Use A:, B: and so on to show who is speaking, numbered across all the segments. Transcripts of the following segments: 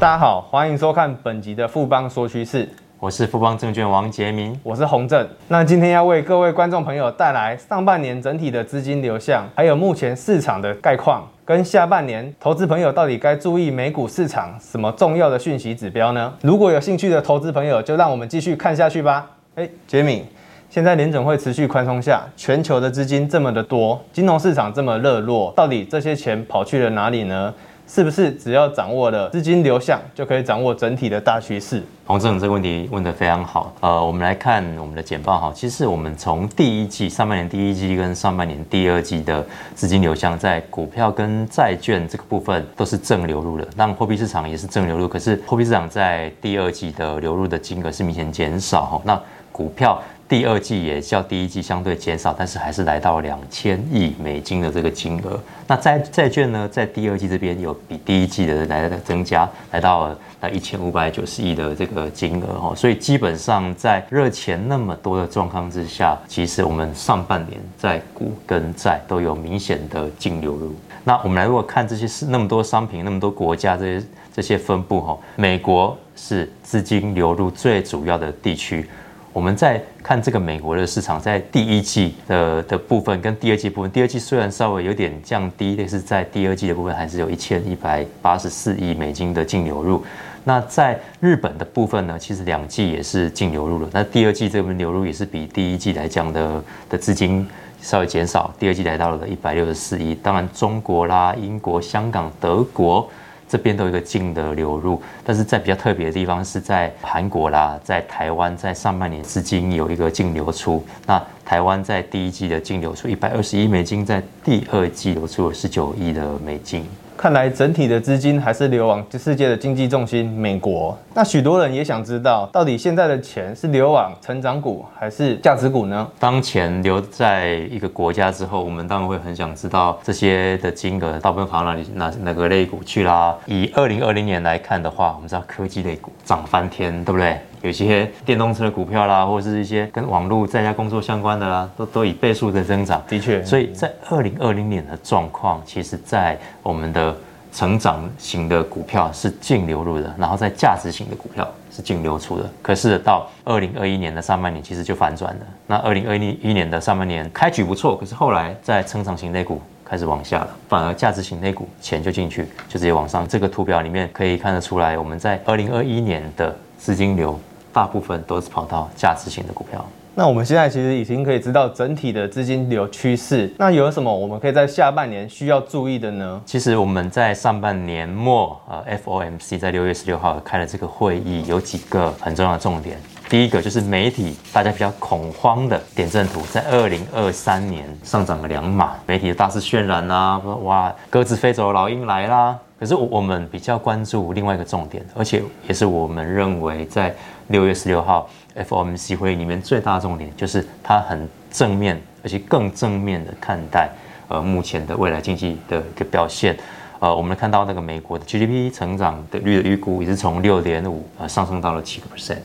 A: 大家好，欢迎收看本集的富邦说趋势，
B: 我是富邦证券王杰明，
A: 我是洪正。那今天要为各位观众朋友带来上半年整体的资金流向，还有目前市场的概况，跟下半年投资朋友到底该注意美股市场什么重要的讯息指标呢？如果有兴趣的投资朋友，就让我们继续看下去吧。哎，杰明，现在联准会持续宽松下，全球的资金这么的多，金融市场这么热络，到底这些钱跑去了哪里呢？是不是只要掌握了资金流向，就可以掌握整体的大趋势？
B: 洪正这个问题问得非常好。呃，我们来看我们的简报哈。其实我们从第一季上半年第一季跟上半年第二季的资金流向，在股票跟债券这个部分都是正流入的，让货币市场也是正流入。可是货币市场在第二季的流入的金额是明显减少哈。那股票。第二季也较第一季相对减少，但是还是来到两千亿美金的这个金额。那债债券呢，在第二季这边有比第一季的来的增加，来到了一千五百九十亿的这个金额哦。所以基本上在热钱那么多的状况之下，其实我们上半年在股跟债都有明显的净流入。那我们来如果看这些是那么多商品、那么多国家这些这些分布哈，美国是资金流入最主要的地区。我们在看这个美国的市场，在第一季的的部分跟第二季部分，第二季虽然稍微有点降低，但是在第二季的部分还是有一千一百八十四亿美金的净流入。那在日本的部分呢，其实两季也是净流入了。那第二季这边流入也是比第一季来讲的的资金稍微减少，第二季来到了一百六十四亿。当然，中国啦、英国、香港、德国。这边都有一个净的流入，但是在比较特别的地方是在韩国啦，在台湾，在上半年资金有一个净流出。那台湾在第一季的净流出一百二十亿美金，在第二季流出了十九亿的美金。
A: 看来整体的资金还是流往世界的经济重心美国。那许多人也想知道，到底现在的钱是流往成长股还是价值股呢？
B: 当钱留在一个国家之后，我们当然会很想知道这些的金额大部分跑到哪里、哪哪个类股去啦。以二零二零年来看的话，我们知道科技类股涨翻天，对不对？有些电动车的股票啦，或者是一些跟网络在家工作相关的啦，都都以倍数的增长。
A: 的确，
B: 所以在二零二零年的状况，其实，在我们的成长型的股票是净流入的，然后在价值型的股票是净流出的。可是到二零二一年的上半年，其实就反转了。那二零二一年的上半年开局不错，可是后来在成长型类股开始往下了，反而价值型类股钱就进去，就直接往上。这个图表里面可以看得出来，我们在二零二一年的资金流。大部分都是跑到价值型的股票。
A: 那我们现在其实已经可以知道整体的资金流趋势。那有什么我们可以在下半年需要注意的呢？
B: 其实我们在上半年末，呃，FOMC 在六月十六号开了这个会议，有几个很重要的重点。第一个就是媒体大家比较恐慌的点阵图，在二零二三年上涨了两码，媒体的大肆渲染啊，说哇，鸽子飞走了，老鹰来啦。可是我我们比较关注另外一个重点，而且也是我们认为在六月十六号 FOMC 会议里面最大的重点，就是它很正面，而且更正面的看待呃目前的未来经济的一个表现。呃，我们看到那个美国的 GDP 成长的率的预估也是从六点五呃上升到了七个 percent。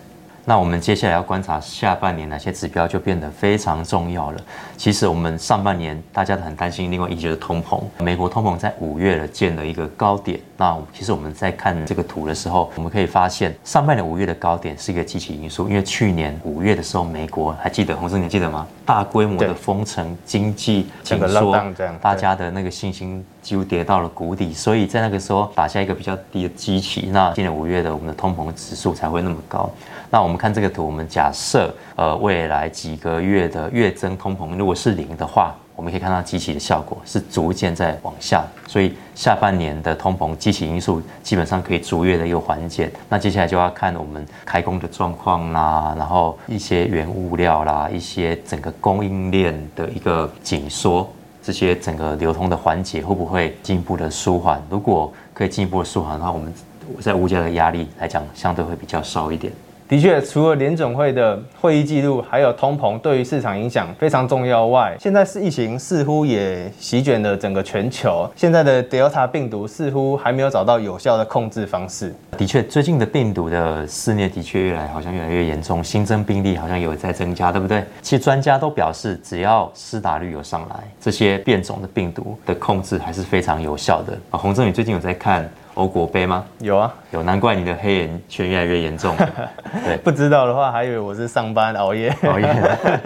B: 那我们接下来要观察下半年哪些指标就变得非常重要了。其实我们上半年大家都很担心，另外一就是通膨。美国通膨在五月了见了一个高点。那其实我们在看这个图的时候，我们可以发现上半年五月的高点是一个基期因素，因为去年五月的时候，美国还记得洪生，你记得吗？大规模的封城、经济紧缩，大家的那个信心几乎跌到了谷底，所以在那个时候打下一个比较低的基期。那今年五月的我们的通膨指数才会那么高。那我们看这个图，我们假设呃未来几个月的月增通膨如果是零的话，我们可以看到基期的效果是逐渐在往下，所以下半年的通膨基期因素基本上可以逐月的有缓解。那接下来就要看我们开工的状况啦，然后一些原物料啦，一些整个供应链的一个紧缩，这些整个流通的环节会不会进一步的舒缓？如果可以进一步的舒缓的话，我们在物价的压力来讲相对会比较少一点。
A: 的确，除了联准会的会议记录，还有通膨对于市场影响非常重要外，现在是疫情似乎也席卷了整个全球。现在的 Delta 病毒似乎还没有找到有效的控制方式。
B: 的确，最近的病毒的肆虐的确越来好像越来越严重，新增病例好像有在增加，对不对？其实专家都表示，只要施打率有上来，这些变种的病毒的控制还是非常有效的。啊，洪正，宇最近有在看？欧国杯吗？
A: 有啊，
B: 有，难怪你的黑眼圈越来越严重。对，
A: 不知道的话还以为我是上班熬夜，
B: 熬夜，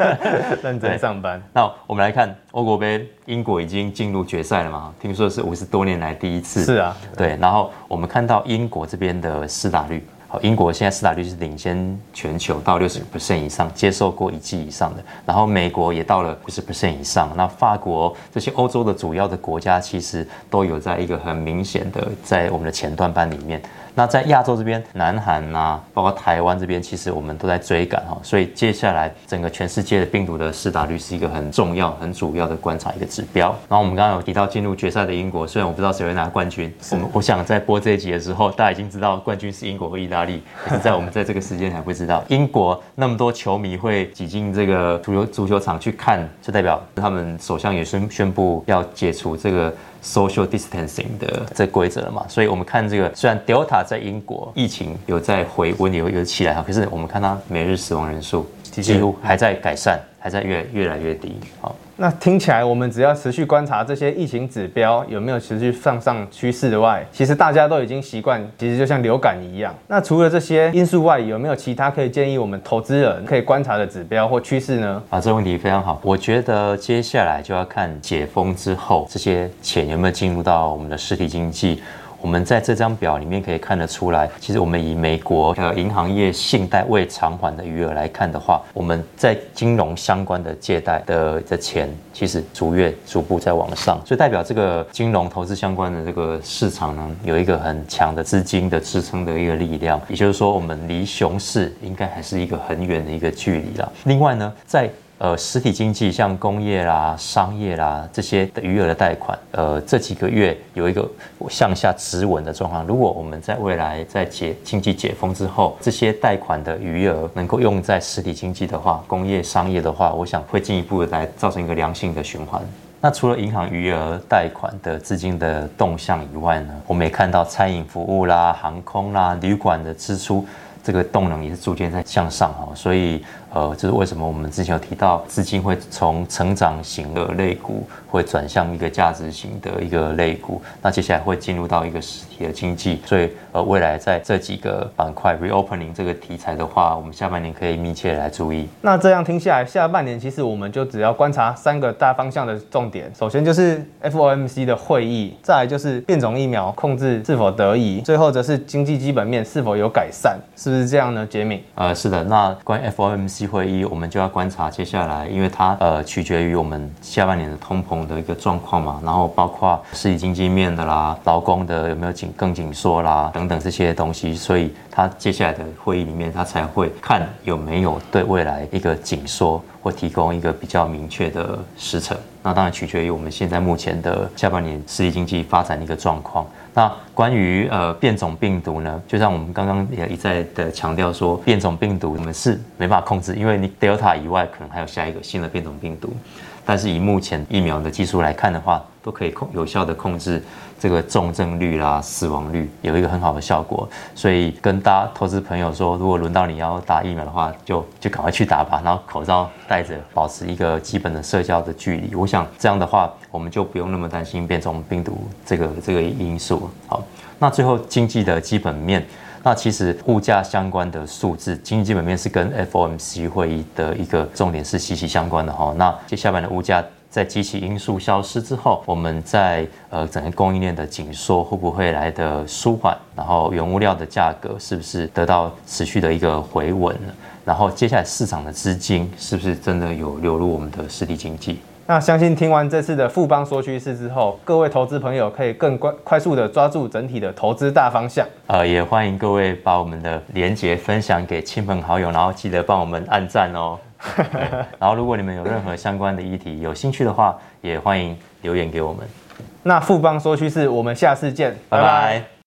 A: 认真上班。
B: 那我们来看欧国杯，英国已经进入决赛了嘛？听说是五十多年来第一次。
A: 是啊，
B: 对。然后我们看到英国这边的施打率。好，英国现在施打率是领先全球到六十 percent 以上，接受过一剂以上的，然后美国也到了五十 percent 以上，那法国这些欧洲的主要的国家其实都有在一个很明显的在我们的前段班里面。那在亚洲这边，南韩呐、啊，包括台湾这边，其实我们都在追赶哈，所以接下来整个全世界的病毒的施打率是一个很重要、很主要的观察一个指标。然后我们刚刚有提到进入决赛的英国，虽然我不知道谁会拿冠军，我们我想在播这一集的时候，大家已经知道冠军是英国和意大利，可是在我们在这个时间还不知道。英国那么多球迷会挤进这个足球足球场去看，就代表他们首相也宣宣布要解除这个。Social distancing 的这规则了嘛，所以我们看这个，虽然 Delta 在英国疫情有在回温，有有起来哈，可是我们看它每日死亡人数几乎还在改善，还在越越来越低。好。
A: 那听起来，我们只要持续观察这些疫情指标有没有持续上上趋势的外，其实大家都已经习惯，其实就像流感一样。那除了这些因素外，有没有其他可以建议我们投资人可以观察的指标或趋势呢？
B: 啊，这个问题非常好。我觉得接下来就要看解封之后，这些钱有没有进入到我们的实体经济。我们在这张表里面可以看得出来，其实我们以美国呃银行业信贷未偿还的余额来看的话，我们在金融相关的借贷的的钱，其实逐月逐步在往上，所以代表这个金融投资相关的这个市场呢，有一个很强的资金的支撑的一个力量。也就是说，我们离熊市应该还是一个很远的一个距离了。另外呢，在呃，实体经济像工业啦、商业啦这些的余额的贷款，呃，这几个月有一个向下直稳的状况。如果我们在未来在解经济解封之后，这些贷款的余额能够用在实体经济的话，工业商业的话，我想会进一步的来造成一个良性的循环。那除了银行余额贷款的资金的动向以外呢，我们也看到餐饮服务啦、航空啦、旅馆的支出，这个动能也是逐渐在向上哈，所以。呃，这是为什么我们之前有提到资金会从成长型的类股会转向一个价值型的一个类股，那接下来会进入到一个实体的经济，所以呃，未来在这几个板块 reopening 这个题材的话，我们下半年可以密切来注意。
A: 那这样听下来，下半年其实我们就只要观察三个大方向的重点，首先就是 FOMC 的会议，再来就是变种疫苗控制是否得宜，最后则是经济基本面是否有改善，是不是这样呢？杰敏？
B: 呃，是的，那关于 FOMC。机会一我们就要观察接下来，因为它呃取决于我们下半年的通膨的一个状况嘛，然后包括实体经济面的啦、劳工的有没有紧更紧缩啦等等这些东西，所以它接下来的会议里面，它才会看有没有对未来一个紧缩。或提供一个比较明确的时程。那当然取决于我们现在目前的下半年实体经济发展的一个状况。那关于呃变种病毒呢，就像我们刚刚也一再的强调说，变种病毒我们是没办法控制，因为你 Delta 以外，可能还有下一个新的变种病毒。但是以目前疫苗的技术来看的话，都可以控有效的控制这个重症率啦、死亡率，有一个很好的效果。所以跟大家投资朋友说，如果轮到你要打疫苗的话，就就赶快去打吧，然后口罩戴着，保持一个基本的社交的距离。我想这样的话，我们就不用那么担心变种病毒这个这个因素。好，那最后经济的基本面。那其实物价相关的数字，经济基本面是跟 FOMC 会议的一个重点是息息相关的哈。那接下来的物价在基期因素消失之后，我们在呃整个供应链的紧缩会不会来得舒缓？然后原物料的价格是不是得到持续的一个回稳？然后接下来市场的资金是不是真的有流入我们的实体经济？
A: 那相信听完这次的富邦说趋势之后，各位投资朋友可以更快快速的抓住整体的投资大方向。
B: 呃，也欢迎各位把我们的连结分享给亲朋好友，然后记得帮我们按赞哦。然后如果你们有任何相关的议题有兴趣的话，也欢迎留言给我们。
A: 那富邦说趋势，我们下次见，
B: 拜拜。拜拜。